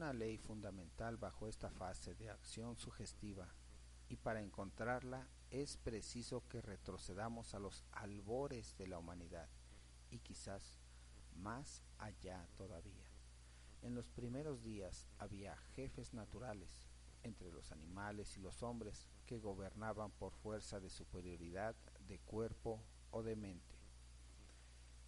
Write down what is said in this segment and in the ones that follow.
una ley fundamental bajo esta fase de acción sugestiva y para encontrarla es preciso que retrocedamos a los albores de la humanidad y quizás más allá todavía. En los primeros días había jefes naturales entre los animales y los hombres que gobernaban por fuerza de superioridad de cuerpo o de mente.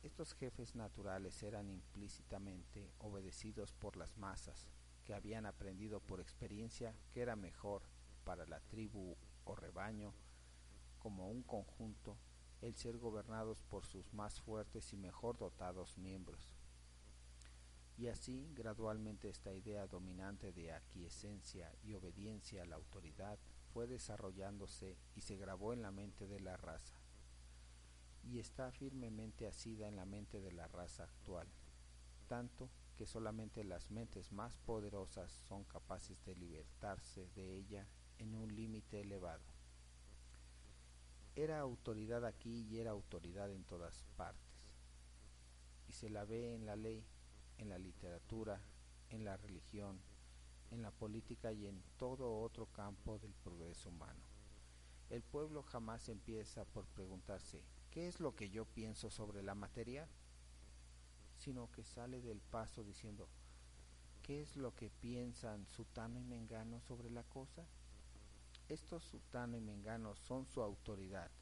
Estos jefes naturales eran implícitamente obedecidos por las masas, que habían aprendido por experiencia que era mejor para la tribu o rebaño, como un conjunto, el ser gobernados por sus más fuertes y mejor dotados miembros. Y así, gradualmente, esta idea dominante de aquiescencia y obediencia a la autoridad fue desarrollándose y se grabó en la mente de la raza y está firmemente asida en la mente de la raza actual, tanto que solamente las mentes más poderosas son capaces de libertarse de ella en un límite elevado. Era autoridad aquí y era autoridad en todas partes, y se la ve en la ley, en la literatura, en la religión, en la política y en todo otro campo del progreso humano. El pueblo jamás empieza por preguntarse ¿qué es lo que yo pienso sobre la materia? Sino que sale del paso diciendo, ¿qué es lo que piensan Sutano y Mengano sobre la cosa? Estos Sutano y Mengano son su autoridad,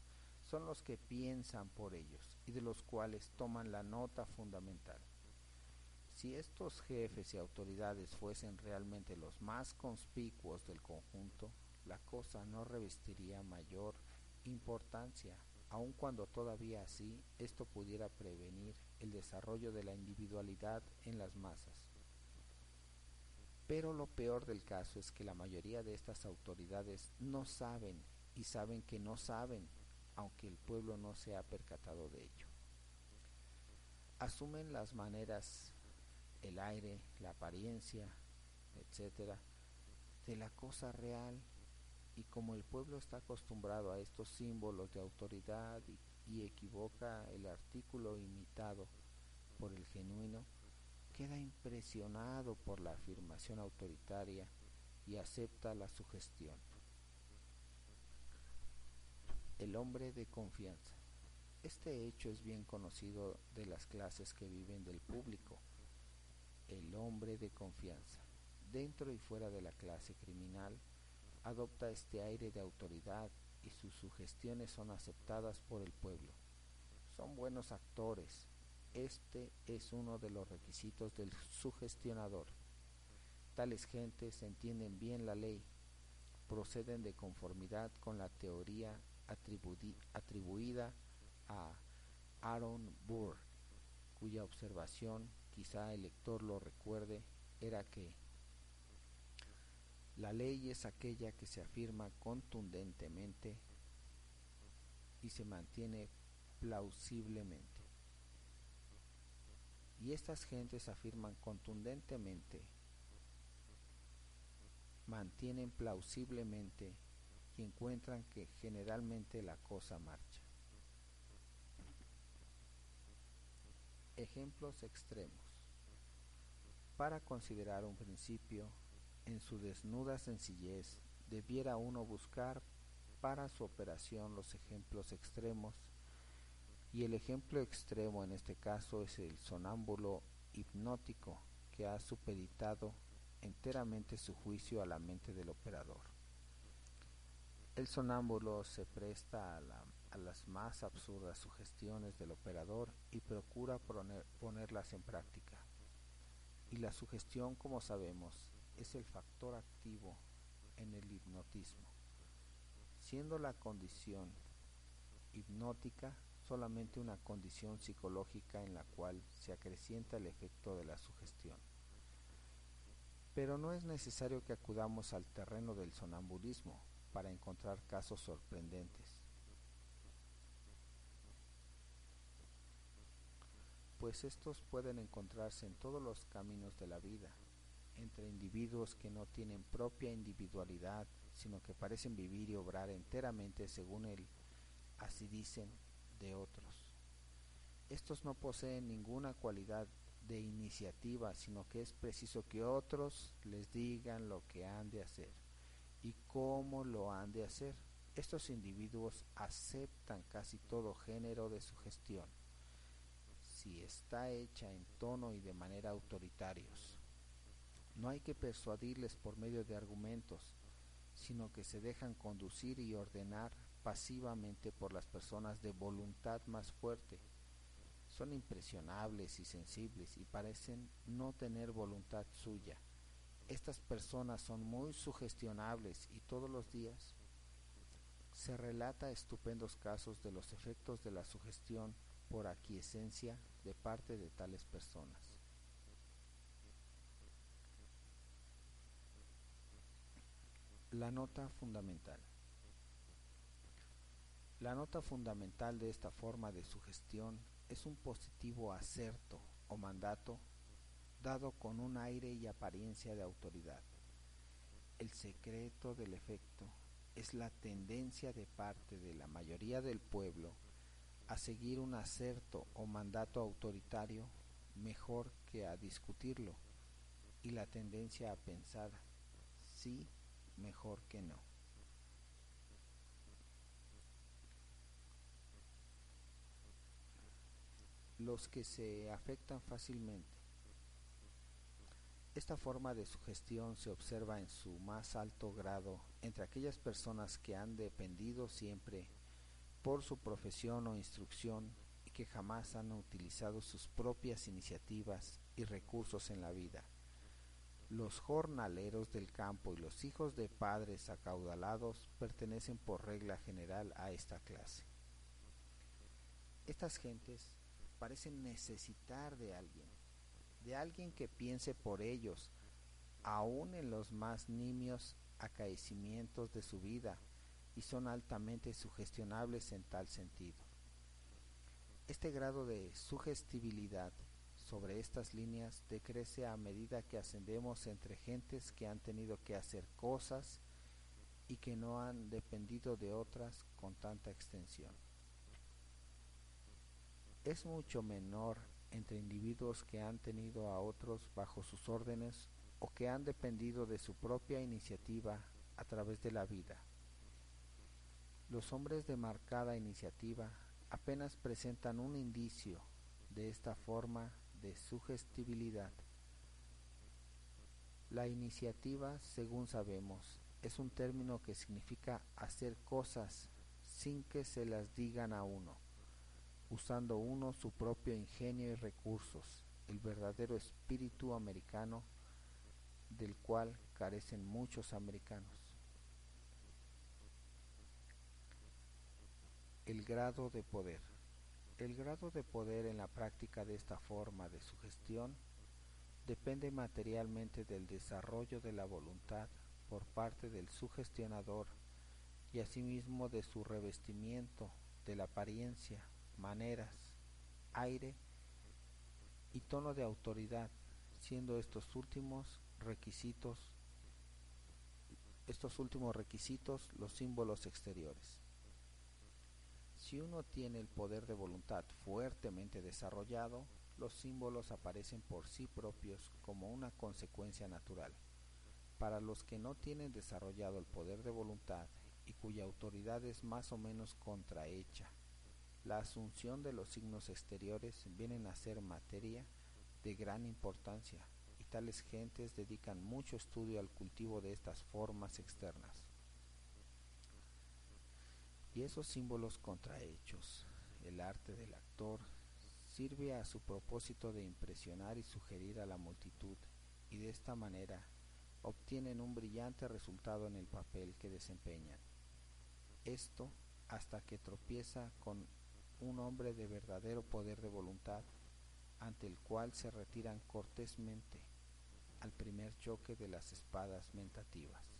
son los que piensan por ellos y de los cuales toman la nota fundamental. Si estos jefes y autoridades fuesen realmente los más conspicuos del conjunto, la cosa no revestiría mayor importancia aun cuando todavía así esto pudiera prevenir el desarrollo de la individualidad en las masas. Pero lo peor del caso es que la mayoría de estas autoridades no saben y saben que no saben, aunque el pueblo no se ha percatado de ello. Asumen las maneras, el aire, la apariencia, etc., de la cosa real y como el pueblo está acostumbrado a estos símbolos de autoridad y, equivoca el artículo imitado por el genuino, queda impresionado por la afirmación autoritaria y acepta la sugestión. El hombre de confianza. Este hecho es bien conocido de las clases que viven del público. El hombre de confianza. Dentro y fuera de la clase criminal, adopta este aire de autoridad y sus sugestiones son aceptadas por el pueblo. Son buenos actores. Este es uno de los requisitos del sugestionador. Tales gentes entienden bien la ley, proceden de conformidad con la teoría atribuida a Aaron Burr, cuya observación, quizá el lector lo recuerde, era que la ley es aquella que se afirma contundentemente y se mantiene plausiblemente. Y estas gentes afirman contundentemente, mantienen plausiblemente y encuentran que generalmente la cosa marcha. Ejemplos extremos. Para considerar un principio en su desnuda sencillez, debiera uno buscar para su operación los ejemplos extremos, y el ejemplo extremo en este caso es el sonámbulo hipnótico que ha supeditado enteramente su juicio a la mente del operador. El sonámbulo se presta a, las más absurdas sugestiones del operador y procura poner, ponerlas en práctica. Y la sugestión, como sabemos, es el factor activo en el hipnotismo, siendo la condición hipnótica solamente una condición psicológica en la cual se acrecienta el efecto de la sugestión. Pero no es necesario que acudamos al terreno del sonambulismo para encontrar casos sorprendentes. Pues estos pueden encontrarse en todos los caminos de la vida, entre individuos que no tienen propia individualidad, sino que parecen vivir y obrar enteramente según el, así dicen, de otros. Estos no poseen ninguna cualidad de iniciativa, sino que es preciso que otros les digan lo que han de hacer y cómo lo han de hacer. Estos individuos aceptan casi todo género de sugestión, si está hecha en tono y de manera autoritarios. No hay que persuadirles por medio de argumentos, sino que se dejan conducir y ordenar pasivamente por las personas de voluntad más fuerte. Son impresionables y sensibles y parecen no tener voluntad suya. Estas personas son muy sugestionables y todos los días se relata estupendos casos de los efectos de la sugestión por aquiescencia de parte de tales personas. La nota fundamental. La nota fundamental de esta forma de sugestión es un positivo acerto o mandato dado con un aire y apariencia de autoridad. El secreto del efecto es la tendencia de parte de la mayoría del pueblo a seguir un acerto o mandato autoritario mejor que a discutirlo y la tendencia a pensar sí mejor que no. Los que se afectan fácilmente. Esta forma de sugestión se observa en su más alto grado entre aquellas personas que han dependido siempre por su profesión o instrucción y que jamás han utilizado sus propias iniciativas y recursos en la vida los jornaleros del campo y los hijos de padres acaudalados pertenecen por regla general a esta clase. Estas gentes parecen necesitar de alguien, de alguien que piense por ellos, aun en los más nimios acaecimientos de su vida, y son altamente sugestionables en tal sentido. Este grado de sugestibilidad sobre estas líneas decrece a medida que ascendemos entre gentes que han tenido que hacer cosas y que no han dependido de otras con tanta extensión. Es mucho menor entre individuos que han tenido a otros bajo sus órdenes o que han dependido de su propia iniciativa a través de la vida. Los hombres de marcada iniciativa apenas presentan un indicio de esta forma de sugestibilidad. La iniciativa, según sabemos, es un término que significa hacer cosas sin que se las digan a uno, usando uno su propio ingenio y recursos, el verdadero espíritu americano del cual carecen muchos americanos. El grado de poder. El grado de poder en la práctica de esta forma de sugestión depende materialmente del desarrollo de la voluntad por parte del sugestionador y asimismo de su revestimiento, de la apariencia, maneras, aire y tono de autoridad, siendo estos últimos requisitos estos últimos requisitos los símbolos exteriores. Si uno tiene el poder de voluntad fuertemente desarrollado, los símbolos aparecen por sí propios como una consecuencia natural. Para los que no tienen desarrollado el poder de voluntad y cuya autoridad es más o menos contrahecha, la asunción de los signos exteriores vienen a ser materia de gran importancia y tales gentes dedican mucho estudio al cultivo de estas formas externas y esos símbolos contrahechos. El arte del actor sirve a su propósito de impresionar y sugerir a la multitud y de esta manera obtienen un brillante resultado en el papel que desempeñan. Esto hasta que tropieza con un hombre de verdadero poder de voluntad, ante el cual se retiran cortésmente al primer choque de las espadas mentativas.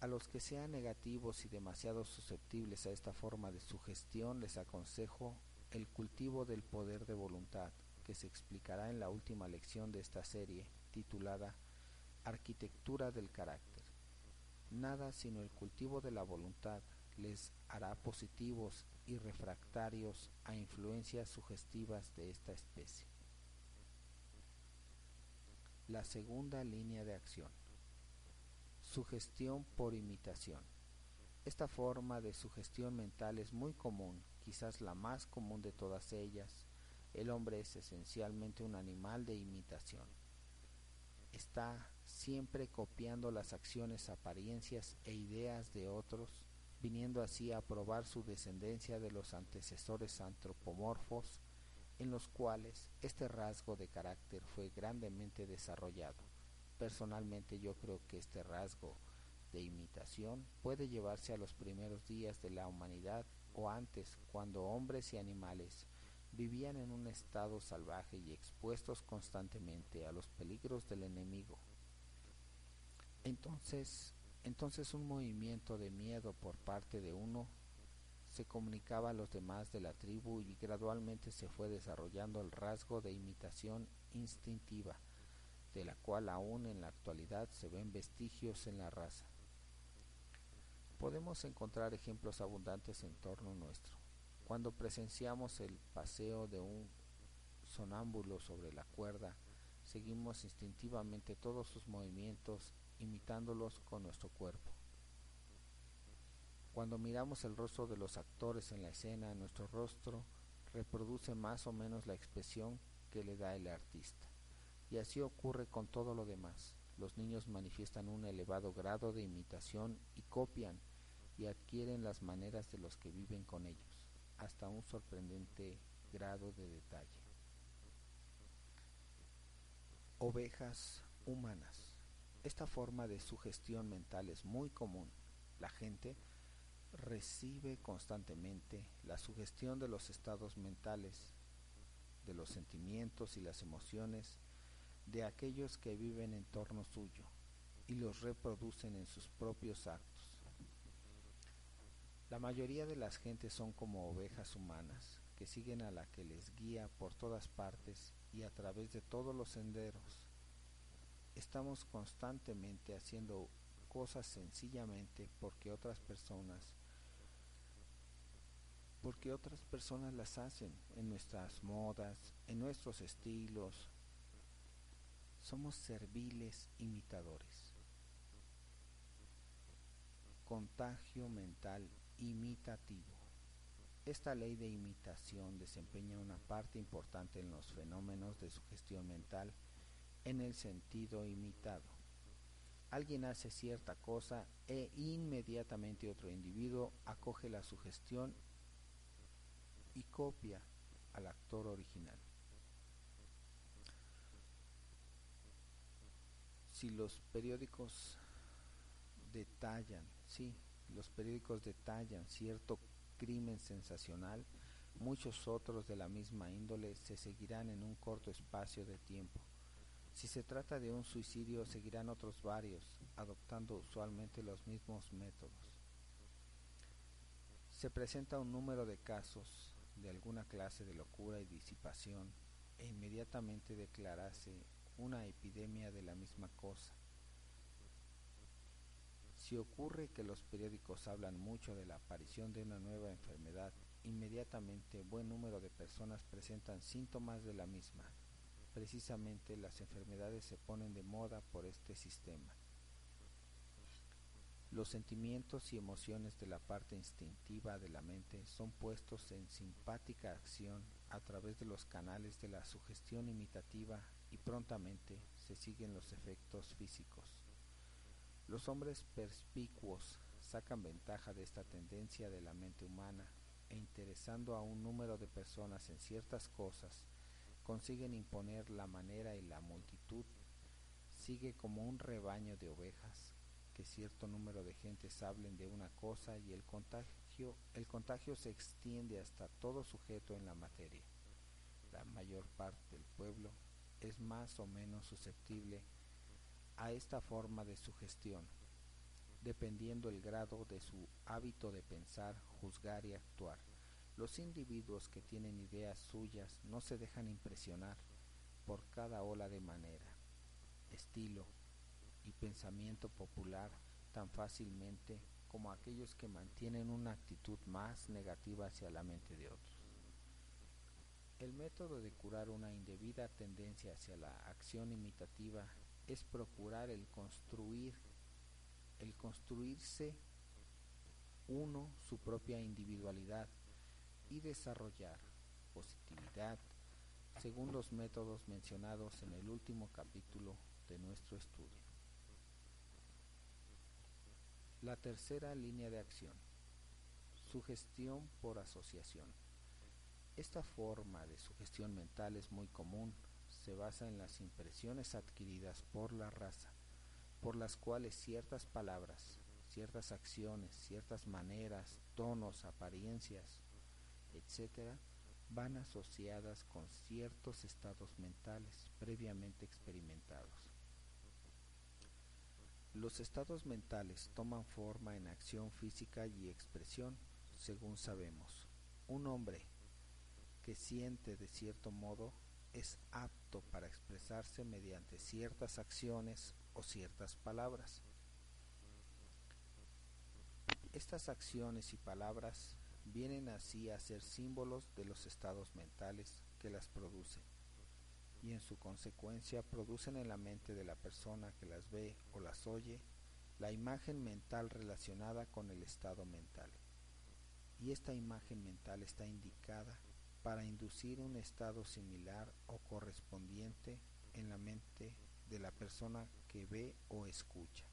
A los que sean negativos y demasiado susceptibles a esta forma de sugestión les aconsejo el cultivo del poder de voluntad, que se explicará en la última lección de esta serie, titulada Arquitectura del Carácter. Nada sino el cultivo de la voluntad les hará positivos y refractarios a influencias sugestivas de esta especie. La segunda línea de acción. Sugestión por imitación. Esta forma de sugestión mental es muy común, quizás la más común de todas ellas. El hombre es esencialmente un animal de imitación. Está siempre copiando las acciones, apariencias e ideas de otros, viniendo así a probar su descendencia de los antecesores antropomorfos en los cuales este rasgo de carácter fue grandemente desarrollado. Personalmente yo creo que este rasgo de imitación puede llevarse a los primeros días de la humanidad o antes, cuando hombres y animales vivían en un estado salvaje y expuestos constantemente a los peligros del enemigo. Entonces, entonces un movimiento de miedo por parte de uno se comunicaba a los demás de la tribu y gradualmente se fue desarrollando el rasgo de imitación instintiva, de la cual aún en la actualidad se ven vestigios en la raza. Podemos encontrar ejemplos abundantes en torno nuestro. Cuando presenciamos el paseo de un sonámbulo sobre la cuerda, seguimos instintivamente todos sus movimientos, imitándolos con nuestro cuerpo. Cuando miramos el rostro de los actores en la escena, nuestro rostro reproduce más o menos la expresión que le da el artista. Y así ocurre con todo lo demás. Los niños manifiestan un elevado grado de imitación y copian y adquieren las maneras de los que viven con ellos, hasta un sorprendente grado de detalle. Ovejas humanas. Esta forma de sugestión mental es muy común. La gente recibe constantemente la sugestión de los estados mentales, de los sentimientos y las emociones de aquellos que viven en torno suyo y los reproducen en sus propios actos. La mayoría de las gentes son como ovejas humanas que siguen a la que les guía por todas partes y a través de todos los senderos. Estamos constantemente haciendo cosas sencillamente porque otras personas porque otras personas las hacen en nuestras modas, en nuestros estilos. Somos serviles imitadores. Contagio mental imitativo. Esta ley de imitación desempeña una parte importante en los fenómenos de sugestión mental en el sentido imitado. Alguien hace cierta cosa e inmediatamente otro individuo acoge la sugestión y copia al actor original. Si los periódicos detallan, sí, los periódicos detallan cierto crimen sensacional, muchos otros de la misma índole se seguirán en un corto espacio de tiempo. Si se trata de un suicidio, seguirán otros varios, adoptando usualmente los mismos métodos. Se presenta un número de casos de alguna clase de locura y disipación e inmediatamente declarase una epidemia de la misma cosa. Si ocurre que los periódicos hablan mucho de la aparición de una nueva enfermedad, inmediatamente buen número de personas presentan síntomas de la misma. Precisamente las enfermedades se ponen de moda por este sistema. Los sentimientos y emociones de la parte instintiva de la mente son puestos en simpática acción a través de los canales de la sugestión imitativa y prontamente se siguen los efectos físicos. Los hombres perspicuos sacan ventaja de esta tendencia de la mente humana e interesando a un número de personas en ciertas cosas, consiguen imponer la manera y la multitud sigue como un rebaño de ovejas que cierto número de gentes hablen de una cosa y el contagio, el contagio se extiende hasta todo sujeto en la materia. La mayor parte del pueblo es más o menos susceptible a esta forma de sugestión, dependiendo el grado de su hábito de pensar, juzgar y actuar. Los individuos que tienen ideas suyas no se dejan impresionar por cada ola de manera, estilo y pensamiento popular tan fácilmente como aquellos que mantienen una actitud más negativa hacia la mente de otros. El método de curar una indebida tendencia hacia la acción imitativa es procurar el construir, el construirse uno su propia individualidad y desarrollar positividad según los métodos mencionados en el último capítulo de nuestro estudio. La tercera línea de acción. Sugestión por asociación. Esta forma de sugestión mental es muy común, se basa en las impresiones adquiridas por la raza, por las cuales ciertas palabras, ciertas acciones, ciertas maneras, tonos, apariencias, etc., van asociadas con ciertos estados mentales previamente experimentados. Los estados mentales toman forma en acción física y expresión, según sabemos. Un hombre que siente de cierto modo es apto para expresarse mediante ciertas acciones o ciertas palabras. Estas acciones y palabras vienen así a ser símbolos de los estados mentales que las producen y en su consecuencia producen en la mente de la persona que las ve o las oye la imagen mental relacionada con el estado mental. Y esta imagen mental está indicada para inducir un estado similar o correspondiente en la mente de la persona que ve o escucha.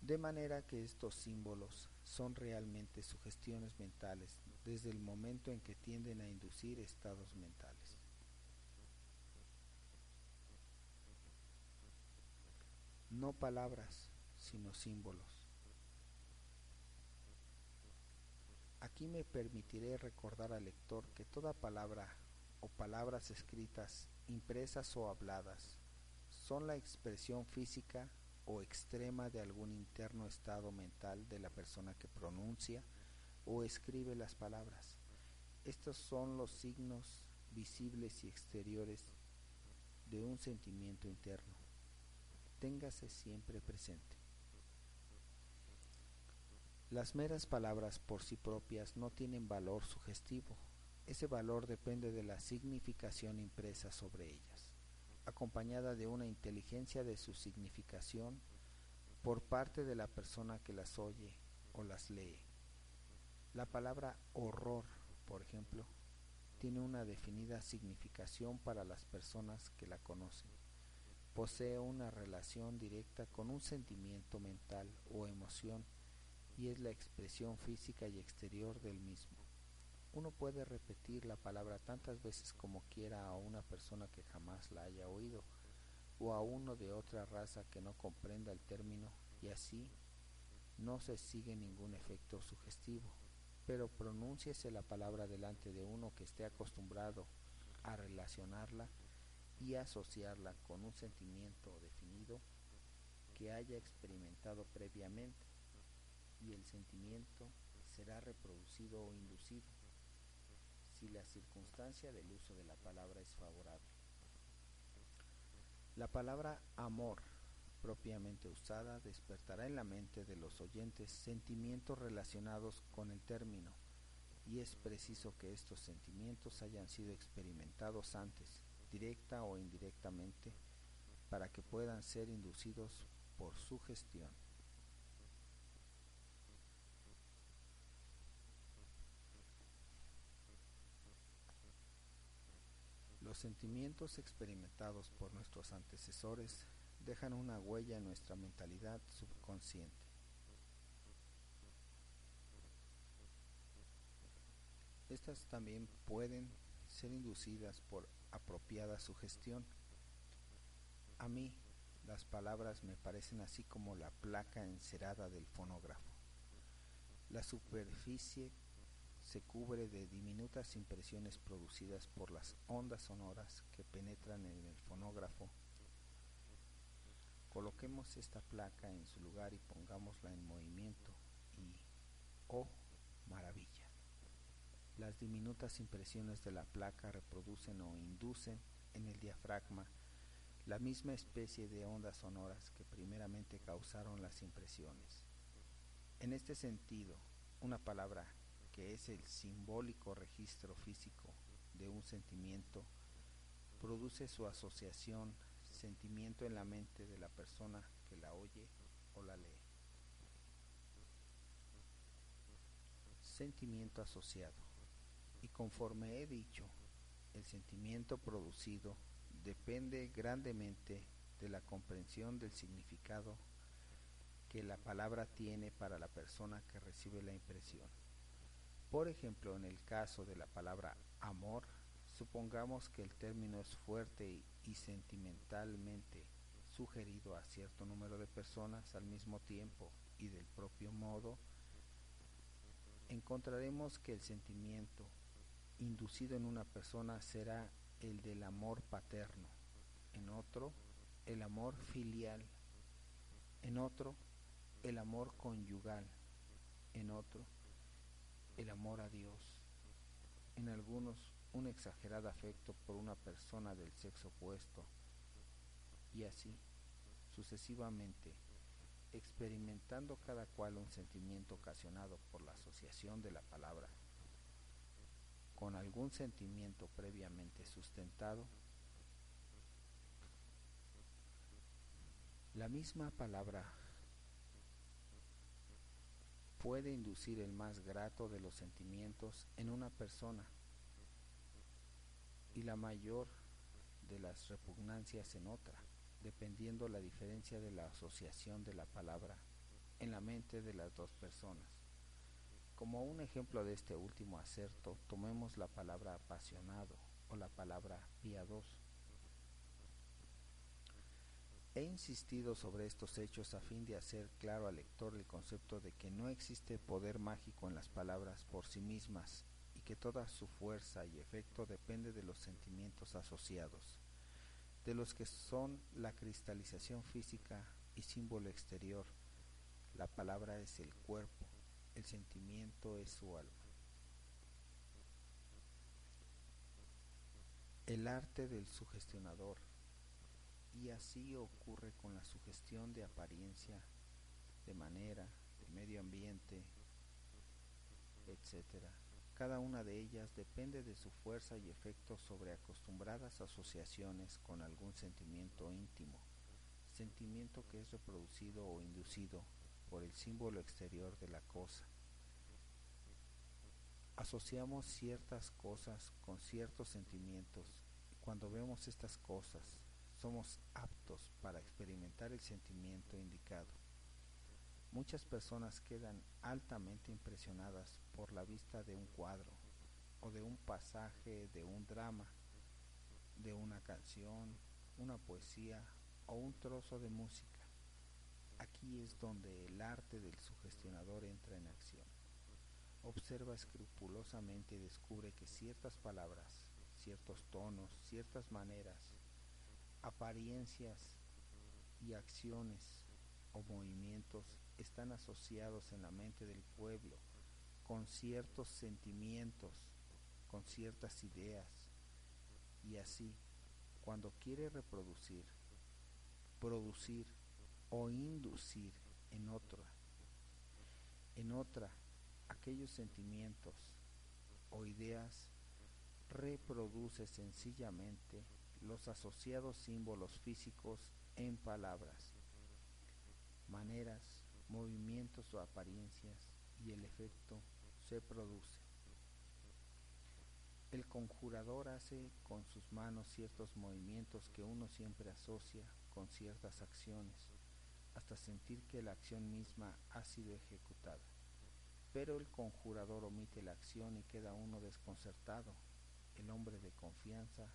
De manera que estos símbolos son realmente sugestiones mentales desde el momento en que tienden a inducir estados mentales. No palabras, sino símbolos. Aquí me permitiré recordar al lector que toda palabra o palabras escritas, impresas o habladas, son la expresión física o extrema de algún interno estado mental de la persona que pronuncia o escribe las palabras. Estos son los signos visibles y exteriores de un sentimiento interno. Téngase siempre presente. Las meras palabras por sí propias no tienen valor sugestivo. Ese valor depende de la significación impresa sobre ellas acompañada de una inteligencia de su significación por parte de la persona que las oye o las lee. La palabra horror, por ejemplo, tiene una definida significación para las personas que la conocen. Posee una relación directa con un sentimiento mental o emoción y es la expresión física y exterior del mismo. Uno puede repetir la palabra tantas veces como quiera a una persona que jamás la haya oído, o a uno de otra raza que no comprenda el término, y así no se sigue ningún efecto sugestivo. Pero pronúnciese la palabra delante de uno que esté acostumbrado a relacionarla y asociarla con un sentimiento definido que haya experimentado previamente, y el sentimiento será reproducido o inducido si la circunstancia del uso de la palabra es favorable. La palabra amor propiamente usada despertará en la mente de los oyentes sentimientos relacionados con el término y es preciso que estos sentimientos hayan sido experimentados antes, directa o indirectamente, para que puedan ser inducidos por su gestión. Sentimientos experimentados por nuestros antecesores dejan una huella en nuestra mentalidad subconsciente. Estas también pueden ser inducidas por apropiada sugestión. A mí, Las palabras me parecen así como la placa encerada del fonógrafo. La superficie se cubre de diminutas impresiones producidas por las ondas sonoras que penetran en el fonógrafo. Coloquemos esta placa en su lugar y pongámosla en movimiento y, oh maravilla, las diminutas impresiones de la placa reproducen o inducen en el diafragma la misma especie de ondas sonoras que primeramente causaron las impresiones. En este sentido, una palabra que es el simbólico registro físico de un sentimiento, produce su asociación, sentimiento en la mente de la persona que la oye o la lee. Sentimiento asociado. Y conforme he dicho, el sentimiento producido depende grandemente de la comprensión del significado que la palabra tiene para la persona que recibe la impresión. Por ejemplo, en el caso de la palabra amor, supongamos que el término es fuerte y, sentimentalmente sugerido a cierto número de personas al mismo tiempo y del propio modo, encontraremos que el sentimiento inducido en una persona será el del amor paterno, en otro el amor filial, en otro el amor conyugal, en otro el amor a Dios, en algunos un exagerado afecto por una persona del sexo opuesto, y así sucesivamente, experimentando cada cual un sentimiento ocasionado por la asociación de la palabra con algún sentimiento previamente sustentado, la misma palabra puede inducir el más grato de los sentimientos en una persona y la mayor de las repugnancias en otra, dependiendo la diferencia de la asociación de la palabra en la mente de las dos personas. Como un ejemplo de este último acerto, tomemos la palabra apasionado o la palabra piadoso. He insistido sobre estos hechos a fin de hacer claro al lector el concepto de que no existe poder mágico en las palabras por sí mismas y que toda su fuerza y efecto depende de los sentimientos asociados, de los que son la cristalización física y símbolo exterior. La palabra es el cuerpo, el sentimiento es su alma. El arte del sugestionador y así ocurre con la sugestión de apariencia, de manera, de medio ambiente, etc. Cada una de ellas depende de su fuerza y efecto sobre acostumbradas asociaciones con algún sentimiento íntimo, sentimiento que es reproducido o inducido por el símbolo exterior de la cosa. Asociamos ciertas cosas con ciertos sentimientos cuando vemos estas cosas somos aptos para experimentar el sentimiento indicado. Muchas personas quedan altamente impresionadas por la vista de un cuadro o de un pasaje de un drama, de una canción, una poesía o un trozo de música. Aquí es donde el arte del sugestionador entra en acción. Observa escrupulosamente y descubre que ciertas palabras, ciertos tonos, ciertas maneras, apariencias y acciones o movimientos están asociados en la mente del pueblo con ciertos sentimientos, con ciertas ideas, y así, cuando quiere reproducir, producir o inducir en otra, en otra, aquellos sentimientos o ideas, reproduce sencillamente los asociados símbolos físicos en palabras, maneras, movimientos o apariencias y el efecto se produce. El conjurador hace con sus manos ciertos movimientos que uno siempre asocia con ciertas acciones, hasta sentir que la acción misma ha sido ejecutada. Pero el conjurador omite la acción y queda uno desconcertado. El hombre de confianza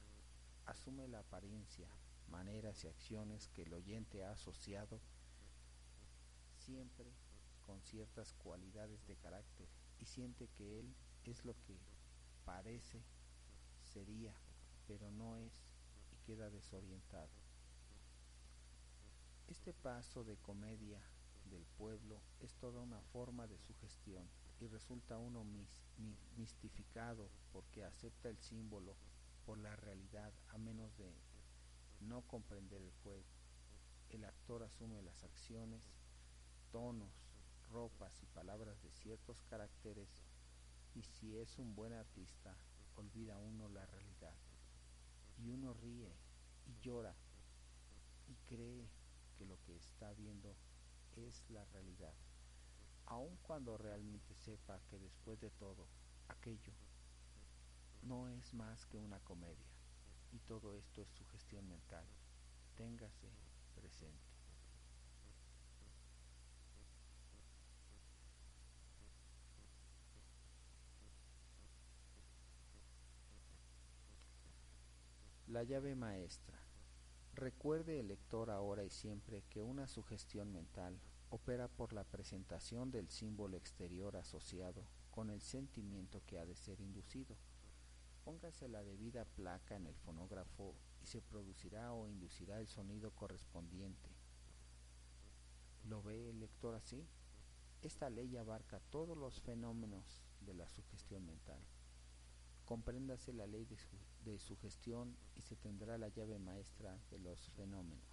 asume la apariencia maneras y acciones que el oyente ha asociado siempre con ciertas cualidades de carácter y siente que él es lo que parece, sería, pero no es y queda desorientado. Este paso de comedia del pueblo es toda una forma de sugestión y resulta uno mistificado porque acepta el símbolo por la realidad a menos de no comprender el juego. El actor asume las acciones, tonos, ropas y palabras de ciertos caracteres y si es un buen artista olvida uno la realidad y uno ríe y llora y cree que lo que está viendo es la realidad, aun cuando realmente sepa que después de todo aquello no es más que una comedia y todo esto es su gestión mental. Téngase presente. La llave maestra. Recuerde el lector ahora y siempre que una sugestión mental opera por la presentación del símbolo exterior asociado con el sentimiento que ha de ser inducido. Póngase la debida placa en el fonógrafo y se producirá o inducirá el sonido correspondiente. ¿Lo ve el lector así? Esta ley abarca todos los fenómenos de la sugestión mental. Compréndase la ley de, su, de sugestión y se tendrá la llave maestra de los fenómenos.